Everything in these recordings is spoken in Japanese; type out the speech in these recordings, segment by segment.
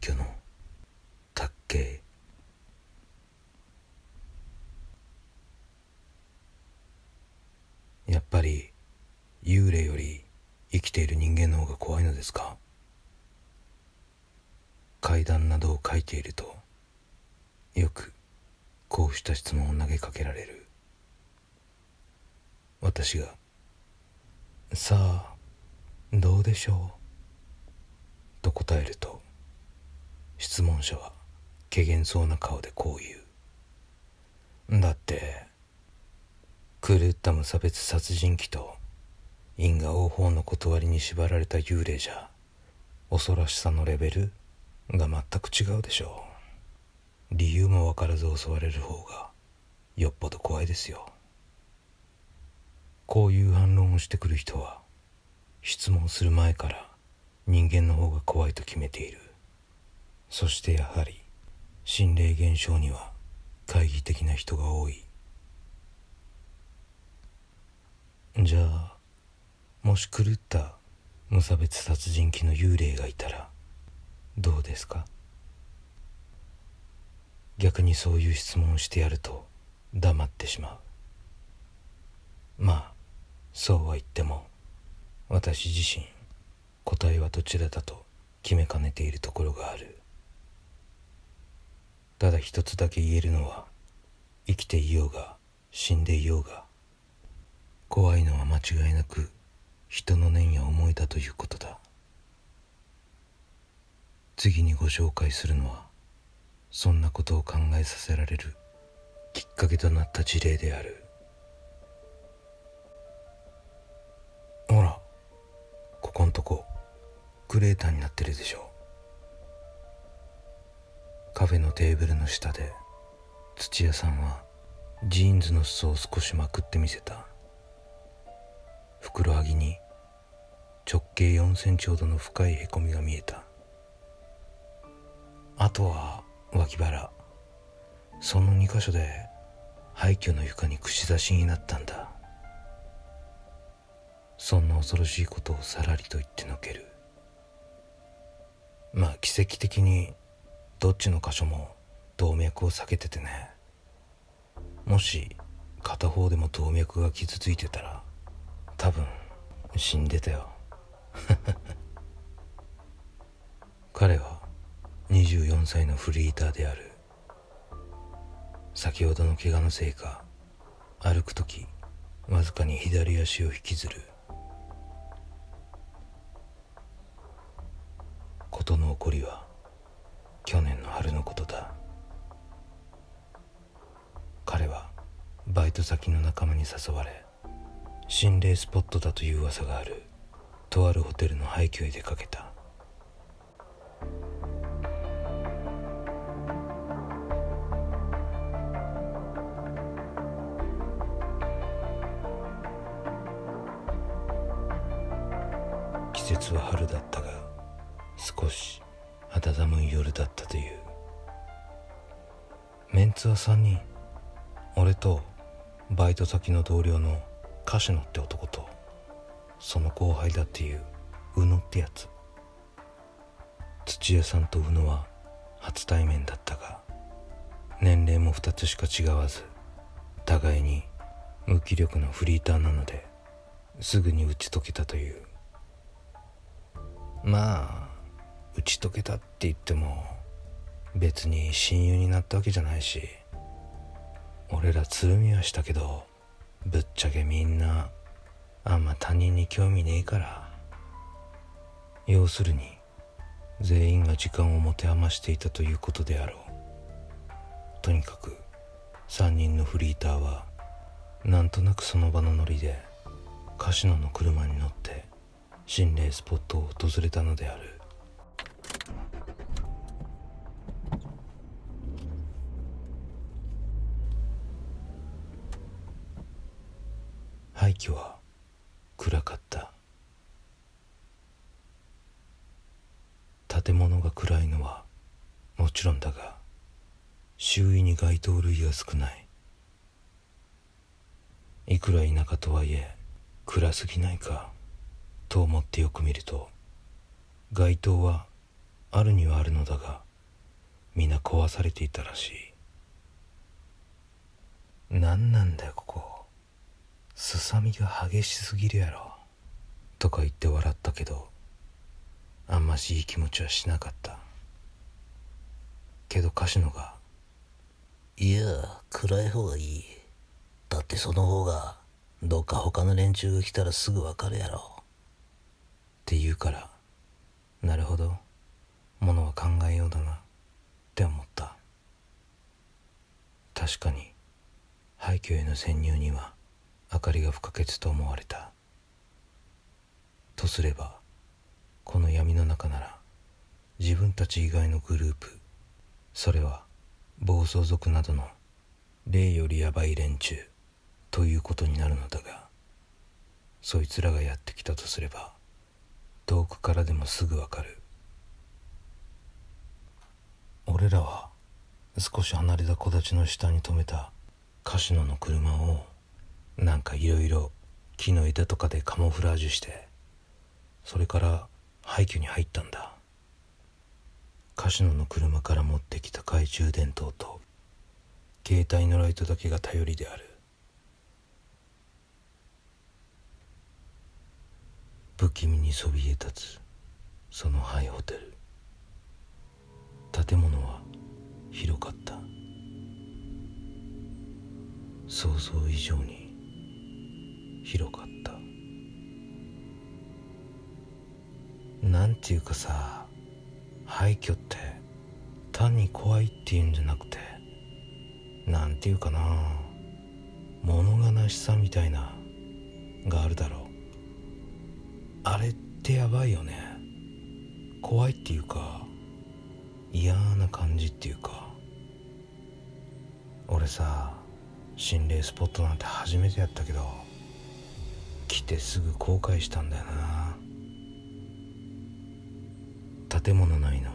廃墟の卓形。やっぱり幽霊より生きている人間の方が怖いのですか？階段などを書いているとよくこうした質問を投げかけられる。私が「さあどうでしょう?」と答えると質問者は怪げそうな顔でこう言うだって狂った無差別殺人鬼と因果応報の断りに縛られた幽霊じゃ恐ろしさのレベルが全く違うでしょう。理由も分からず襲われる方がよっぽど怖いですよ。こういう反論をしてくる人は質問する前から人間の方が怖いと決めている。そしてやはり心霊現象には懐疑的な人が多い。じゃあもし狂った無差別殺人鬼の幽霊がいたらどうですか？逆にそういう質問をしてやると黙ってしまう。まあそうは言っても私自身答えはどちらだと決めかねているところがある。ただ一つだけ言えるのは生きていようが死んでいようが怖いのは間違いなく人の念や思いだということだ。次にご紹介するのはそんなことを考えさせられるきっかけとなった事例である。ほらここんとこクレーターになってるでしょ。カフェのテーブルの下で土屋さんはジーンズの裾を少しまくってみせた。ふくらはぎに直径4センチほどの深いへこみが見えた。あとは脇腹。その2箇所で廃墟の床に串刺しになったんだ。そんな恐ろしいことをさらりと言ってのける。まあ奇跡的にどっちの箇所も動脈を避けててね。もし片方でも動脈が傷ついてたら多分死んでたよ。彼は24歳のフリーターである。先ほどの怪我のせいか歩く時わずかに左足を引きずる。事の起こりは去年の春のことだ。彼はバイト先の仲間に誘われ心霊スポットだという噂があるとあるホテルの廃墟へ出かけた。季節は春だ。メンツは3人俺とバイト先の同僚の柏野って男とその後輩だっていう宇野ってやつ。土屋さんと宇野は初対面だったが年齢も2つしか違わず互いに無気力なフリーターなのですぐに打ち解けたという。まあ打ち解けたって言っても別に親友になったわけじゃないし俺らつるみはしたけどぶっちゃけみんなあんま他人に興味ねえから要するに全員が時間を持て余していたということであろう。とにかく3人のフリーターはなんとなくその場のノリでカシノの車に乗って心霊スポットを訪れたのである。廃墟は暗かった。建物が暗いのはもちろんだが周囲に街灯類が少ない。いくら田舎とはいえ暗すぎないかと思ってよく見ると街灯はあるにはあるのだが皆壊されていたらしい。何なんだよここ。すさみが激しすぎるやろ。とか言って笑ったけどあんましいい気持ちはしなかった。けどカシノが「いや暗い方がいい。だってその方がどっか他の連中が来たらすぐわかるやろ」って言うからなるほど。ものは考えようだな。って思った。確かに廃墟への潜入には明かりが不可欠と思われた。とすればこの闇の中なら自分たち以外のグループそれは暴走族などの霊よりヤバい連中ということになるのだがそいつらがやってきたとすれば遠くからでもすぐわかる。俺らは少し離れた木立の下に止めたカシノの車をなんかいろいろ木の枝とかでカモフラージュしてそれから廃墟に入ったんだ。カシノの車から持ってきた懐中電灯と携帯のライトだけが頼りである。不気味にそびえ立つそのハイホテル。建物は広かった。想像以上に広かった。なんていうかさ廃墟って単に怖いっていうんじゃなくてなんていうかな物悲しさみたいながあるだろう。あれってやばいよね。怖いっていうか嫌な感じっていうか。俺さ心霊スポットなんて初めてやったけど来てすぐ後悔したんだよな。建物内の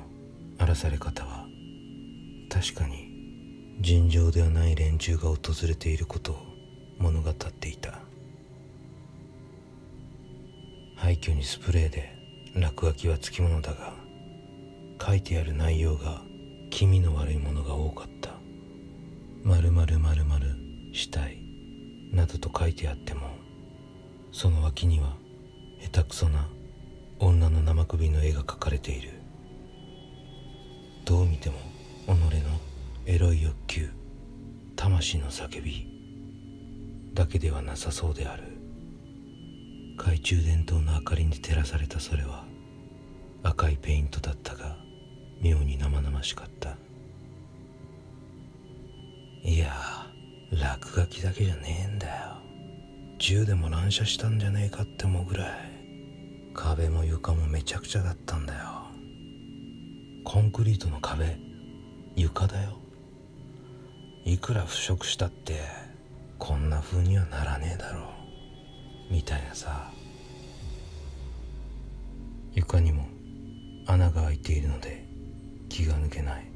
荒らされ方は確かに尋常ではない連中が訪れていることを物語っていた。廃墟にスプレーで落書きはつきものだが書いてある内容が気味の悪いものが多かった「まるまるまるまるしたい」などと書いてあってもその脇には下手くそな女の生首の絵が描かれている。どう見ても己のエロい欲求魂の叫びだけではなさそうである。懐中電灯の明かりに照らされたそれは赤いペイントだったが妙に生々しかった。いや落書きだけじゃねえんだよ。銃でも乱射したんじゃねえかって思うぐらい壁も床もめちゃくちゃだったんだよ。コンクリートの壁床だよ。いくら腐食したってこんな風にはならねえだろう。みたいなさ。床にも穴が開いているので気が抜けない。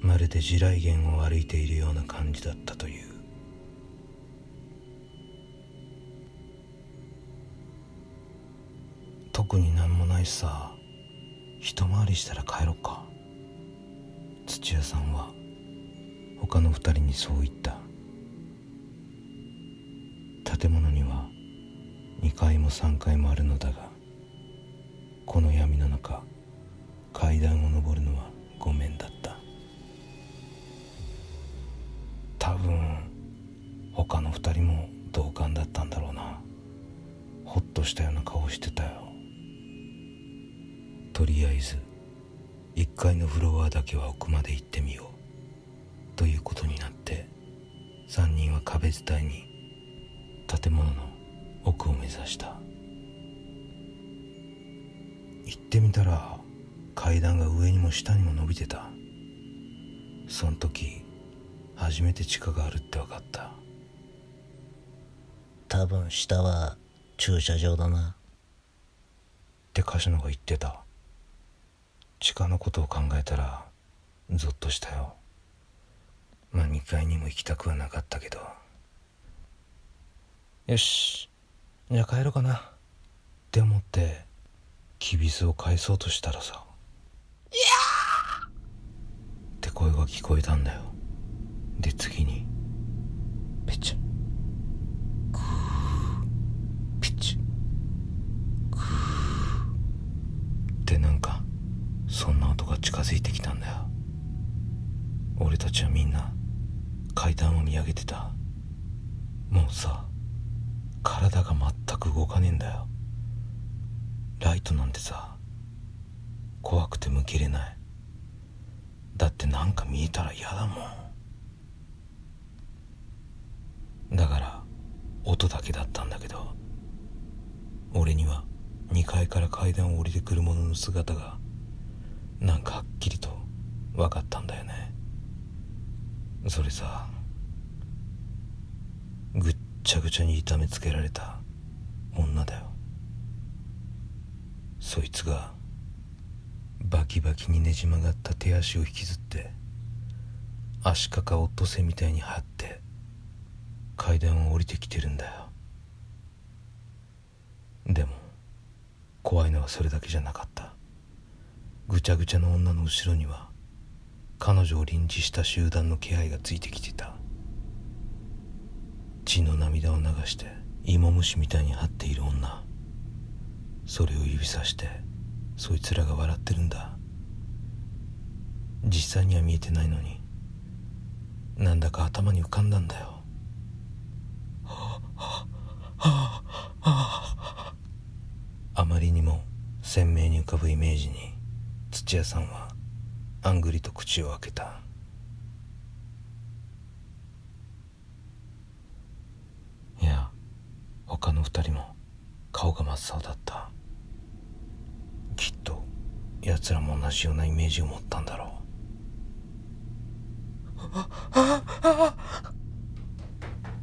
まるで地雷原を歩いているような感じだったという。特になんもないしさ一回りしたら帰ろっか。土屋さんは他の二人にそう言った。建物には2階も3階もあるのだがこの闇の中階段を上るのはごめんだった。多分他の2人も同感だったんだろうな。ほっとしたような顔してたよ。とりあえず1階のフロアだけは奥まで行ってみよう。ということになって3人は壁伝いに建物の奥を目指した。行ってみたら階段が上にも下にも伸びてた。その時初めて地下があるって分かった。多分下は駐車場だな。ってカシノが言ってた地下のことを考えたらゾッとしたよ。まあ2階にも行きたくはなかったけど。よし。じゃあ帰ろうかな。って思ってきびすを返そうとしたらさ。って声が聞こえたんだよ。で次にペチュクーピチュクーってなんかそんな音が近づいてきたんだよ俺たちはみんな階段を見上げてたもうさ体が全く動かねえんだよライトなんてさ怖くて向けれないだってなんか見えたら嫌だもんだから音だけだったんだけど俺には2階から階段を降りてくる者の姿がなんかはっきりと分かったんだよね。それさぐっちゃぐちゃに痛めつけられた女だよ。そいつがバキバキにねじ曲がった手足を引きずって足かかオットセみたいに張って階段を降りてきてるんだよ。でも怖いのはそれだけじゃなかったぐちゃぐちゃの女の後ろには彼女を臨時した集団の気配がついてきてた血の涙を流して芋虫みたいに張っている女それを指さしてそいつらが笑ってるんだ実際には見えてないのになんだか頭に浮かんだんだよはあ。はあ。はあまりにも鮮明に浮かぶイメージに土屋さんはあんぐりと口を開けた。いや他の二人も顔が真っ青だった。きっと奴らも同じようなイメージを持ったんだろ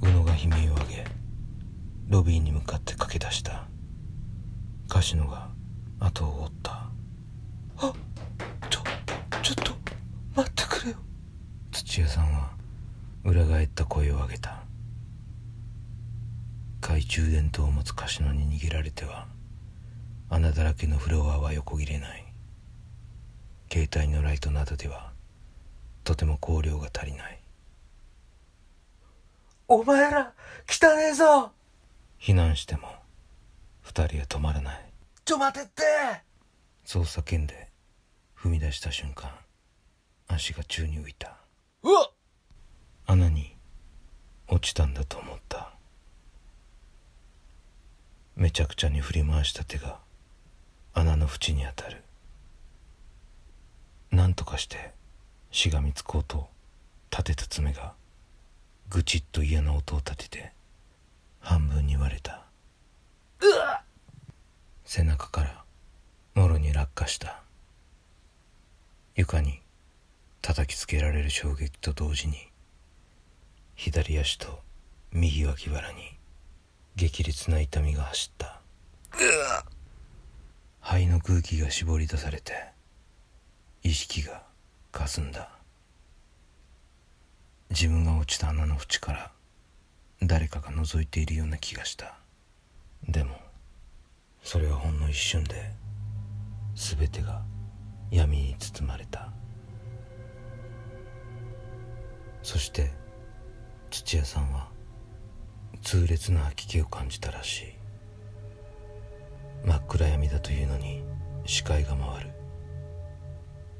う。宇野が悲鳴を上げロビーに向かって駆け出した。柏野が後を追った。あちょちょっと待ってくれよ。土屋さんは裏返った声を上げた。懐中電灯を持つ柏野に逃げられては穴だらけのフロアは横切れない。携帯のライトなどではとても光量が足りない。お前ら汚ねえぞ。避難しても二人は止まらないちょ待てって。そう叫んで踏み出した瞬間足が宙に浮いた。うわ穴に落ちたんだと思った。めちゃくちゃに振り回した手が穴の縁に当たる。何とかしてしがみつこうと立てた爪がぐちっと嫌な音を立てて半分に割れた背中からもろに落下した。床に叩きつけられる衝撃と同時に左足と右脇腹に激烈な痛みが走った。肺の空気が絞り出されて意識がかすんだ。自分が落ちた穴の縁から誰かが覗いているような気がした。でもそれはほんの一瞬で全てが闇に包まれた。そして土屋さんは痛烈な吐き気を感じたらしい。真っ暗闇だというのに視界が回る。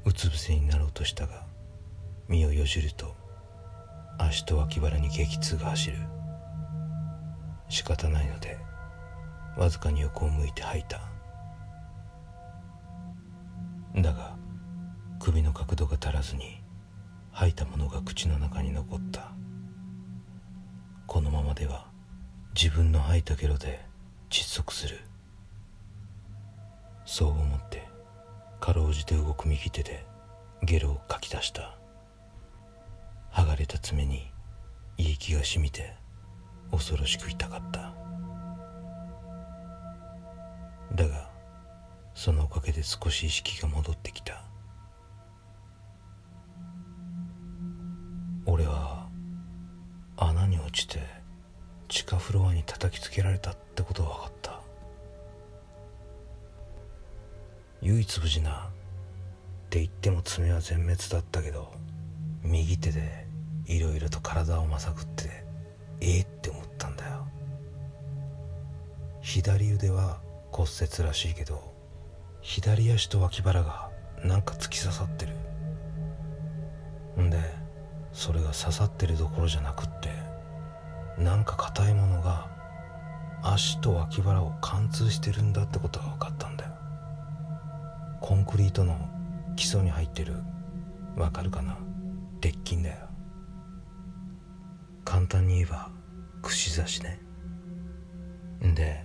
うつ伏せになろうとしたが身をよじると足と脇腹に激痛が走る。仕方ないのでわずかに横を向いて吐いた。だが首の角度が足らずに吐いたものが口の中に残った。このままでは自分の吐いたゲロで窒息する。そう思ってかろうじて動く右手でゲロをかき出した。剥がれた爪にいい気がしみて恐ろしく痛かった。だがそのおかげで少し意識が戻ってきた。俺は穴に落ちて地下フロアに叩きつけられたってことが分かった。唯一無事なって言っても爪は全滅だったけど右手でいろいろと体をまさぐってええって思ったんだよ。左腕は骨折らしいけど左足と脇腹がなんか突き刺さってる。んでそれが刺さってるどころじゃなくってなんか硬いものが足と脇腹を貫通してるんだってことが分かったんだよ。コンクリートの基礎に入ってるわかるかな？鉄筋だよ。簡単に言えば串刺しね。んで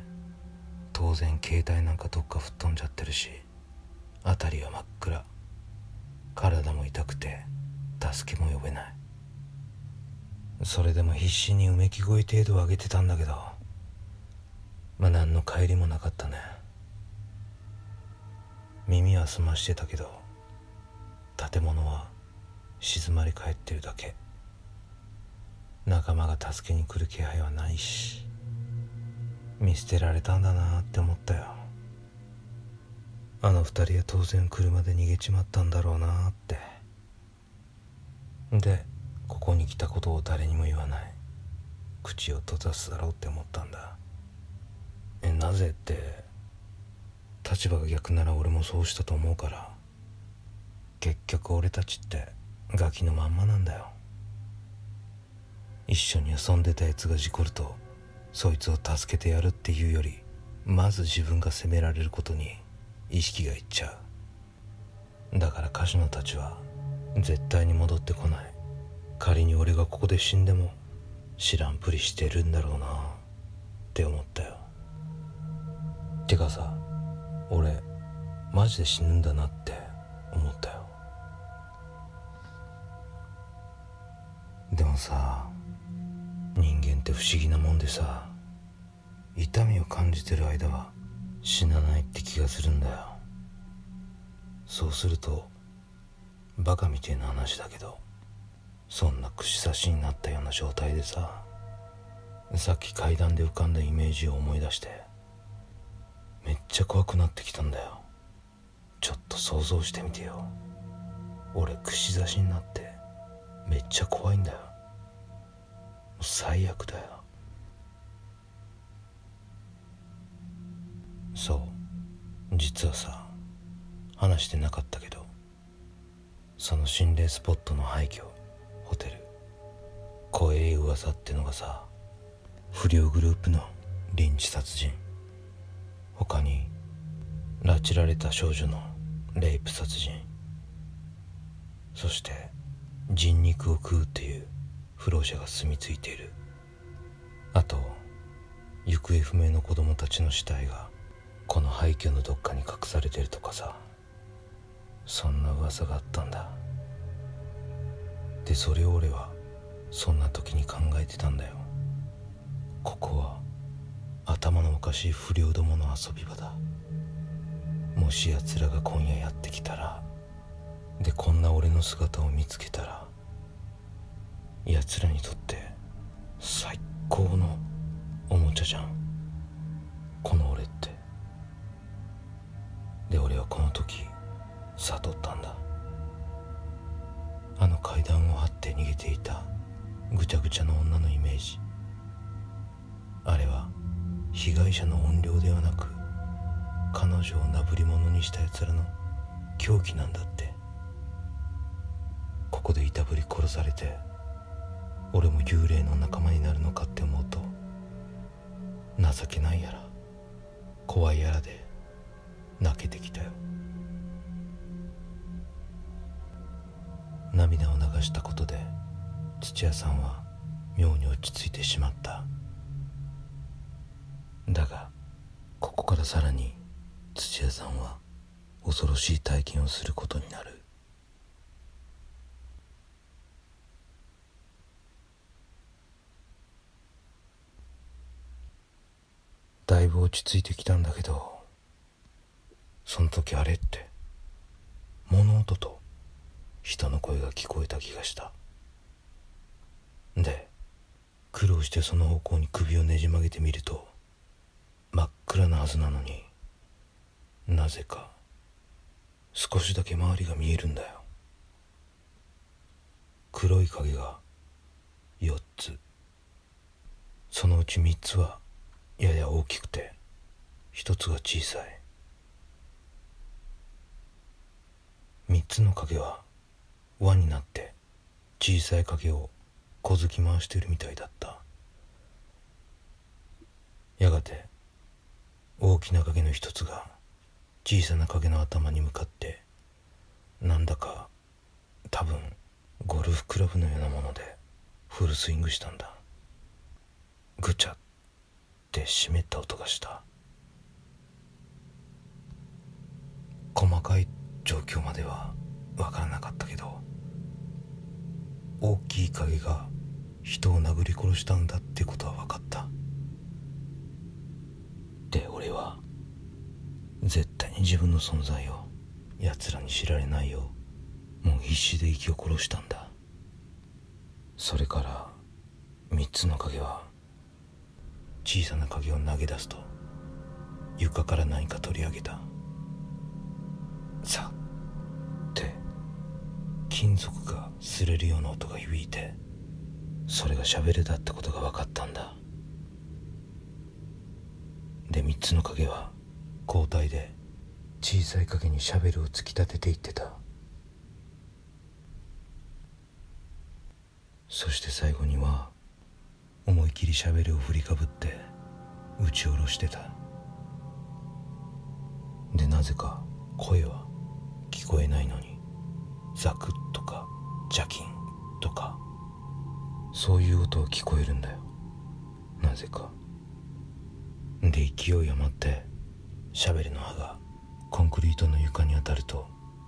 当然携帯なんかどっか吹っ飛んじゃってるし辺りは真っ暗。体も痛くて助けも呼べない。それでも必死にうめき声程度を上げてたんだけどまあ何の帰りもなかったね。耳は澄ましてたけど建物は静まり返ってるだけ。仲間が助けに来る気配はないし。見捨てられたんだなって思ったよ。あの二人は当然車で逃げちまったんだろうなって。でここに来たことを誰にも言わない。口を閉ざすだろうって思ったんだ。えなぜって立場が逆なら俺もそうしたと思うから。結局俺たちってガキのまんまなんだよ。一緒に遊んでたやつが事故るとそいつを助けてやるっていうよりまず自分が責められることに意識がいっちゃう。だからカジノたちは絶対に戻ってこない。仮に俺がここで死んでも知らんぷりしてるんだろうなって思ったよ。てかさ俺マジで死ぬんだなって思ったよ。でもさ不思議なもんでさ痛みを感じてる間は死なないって気がするんだよ。そうするとバカみてえな話だけどそんな串刺しになったような状態でささっき階段で浮かんだイメージを思い出してめっちゃ怖くなってきたんだよ。ちょっと想像してみてよ。俺串刺しになってめっちゃ怖いんだよ。最悪だよ。そう。実はさ話してなかったけどその心霊スポットの廃墟ホテル怖え噂ってのがさ不良グループのリンチ殺人他に拉致られた少女のレイプ殺人そして人肉を食うっていう不老者が住み着いている。あと行方不明の子供たちの死体がこの廃墟のどっかに隠されてるとかさ。そんな噂があったんだ。でそれを俺はそんな時に考えてたんだよ。ここは頭のおかしい不良どもの遊び場だ。もし奴らが今夜やってきたらでこんな俺の姿を見つけたら奴らにとって最高のおもちゃじゃん。この俺って。で俺はこの時悟ったんだ。あの階段を張って逃げていたぐちゃぐちゃの女のイメージ。あれは被害者の怨霊ではなく彼女をなぶり者にした奴らの狂気なんだって。ここでいたぶり殺されて俺も幽霊の仲間になるのかって思うと情けないやら怖いやらで泣けてきたよ。涙を流したことで土屋さんは妙に落ち着いてしまった。だがここからさらに土屋さんは恐ろしい体験をすることになる。だいぶ落ち着いてきたんだけどその時あれって物音と人の声が聞こえた気がした。で苦労してその方向に首をねじ曲げてみると真っ暗なはずなのになぜか少しだけ周りが見えるんだよ。黒い影が4つ。そのうち3つはやや大きくて1つが小さい。3つの影は輪になって小さい影を小突き回しているみたいだった。やがて大きな影の一つが小さな影の頭に向かってなんだか多分ゴルフクラブのようなものでフルスイングしたんだ。ぐちゃって湿った音がした。細かい状況までは分からなかったけど大きい影が人を殴り殺したんだってことは分かった。で俺は絶対に自分の存在を奴らに知られないようもう必死で息を殺したんだ。それから3つの影は小さな影を投げ出すと床から何か取り上げた。さって金属が擦れるような音が響いてそれがシャベルだったことが分かったんだ。で3つの影は交代で小さい影にシャベルを突き立てていってた。そして最後には思い切りシャベルを振りかぶって打ち下ろしてた。でなぜか声は聞こえないのにザクッとかジャキンとかそういう音は聞こえるんだよ。なぜか。で勢い余ってシャベルの刃がコンクリートの床に当たると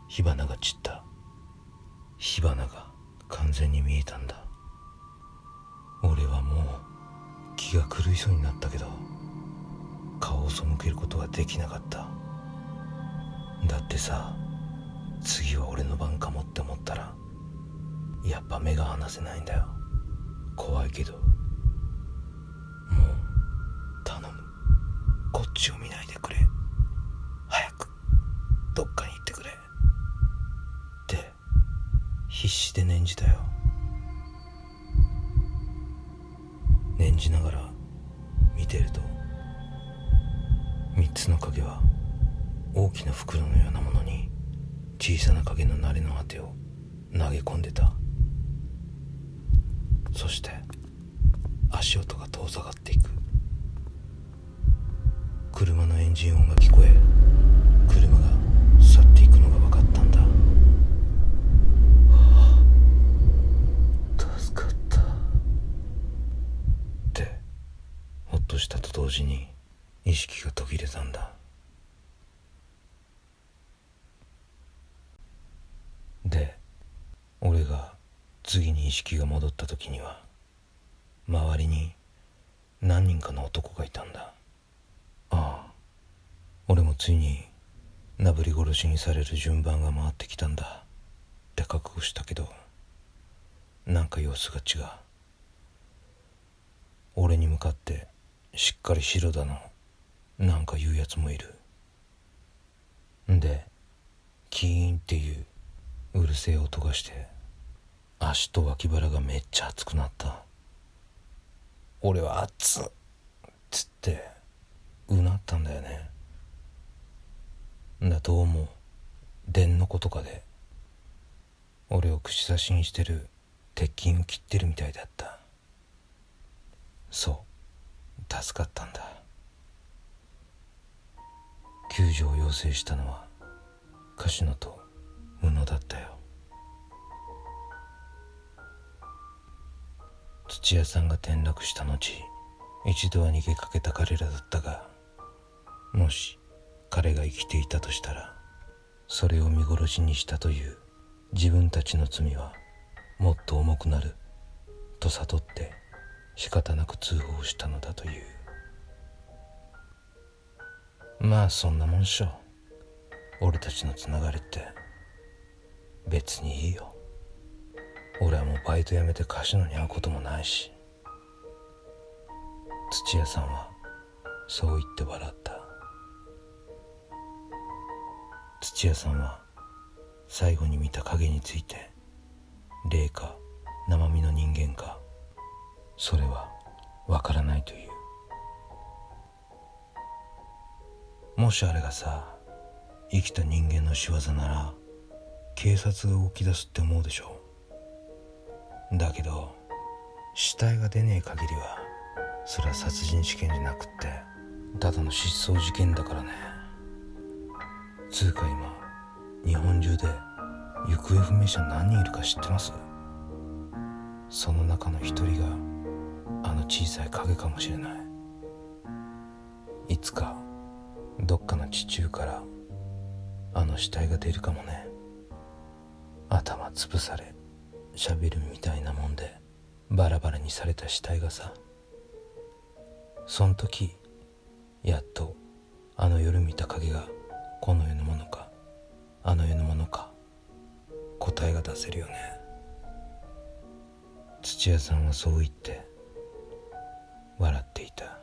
火花が散った。火花が完全に見えたんだ。気が狂いそうになったけど顔を背けることはできなかった。だってさ次は俺の番かもって思ったらやっぱ目が離せないんだよ。怖いけど。もう頼む。こっちを見ない。車のエンジン音が聞こえ車が去っていくのが分かったんだ。はあ助かった。ってほっとしたと同時に意識が途切れたんだ。で俺が次に意識が戻った時には周りに何人かの男がいたんだついになぶり殺しにされる順番が回ってきたんだ。って覚悟したけどなんか様子が違う。俺に向かってしっかり白だの。なんか言うやつもいる。んでキーンっていううるせえ音がして足と脇腹がめっちゃ熱くなった。俺は熱っつってうなったんだよね。だどう。も電の子とかで。俺を串刺しにしてる鉄筋を切ってるみたいだった。そう。助かったんだ。救助を要請したのは柏野と宇野だったよ。土屋さんが転落した後一度は逃げかけた彼らだったがもし彼が生きていたとしたらそれを見殺しにしたという自分たちの罪はもっと重くなると悟って仕方なく通報したのだという。まあそんなもんしょ。俺たちのつながりって別にいいよ。俺はもうバイト辞めてカジノに会うこともないし。土屋さんはそう言って笑った。土屋さんは最後に見た影について霊か生身の人間かそれはわからないという。もしあれがさ生きた人間の仕業なら警察が動き出すって思うでしょだけど死体が出ねえ限りはそれは殺人事件じゃなくってただの失踪事件だからね。つうか今日本中で行方不明者何人いるか知ってます？その中の一人があの小さい影かもしれない。いつかどっかの地中からあの死体が出るかもね。頭潰され喋るみたいなもんでバラバラにされた死体がさ。そん時やっとあの夜見た影がこの世のあの世のものか？答えが出せるよね？土屋さんはそう言って笑っていた。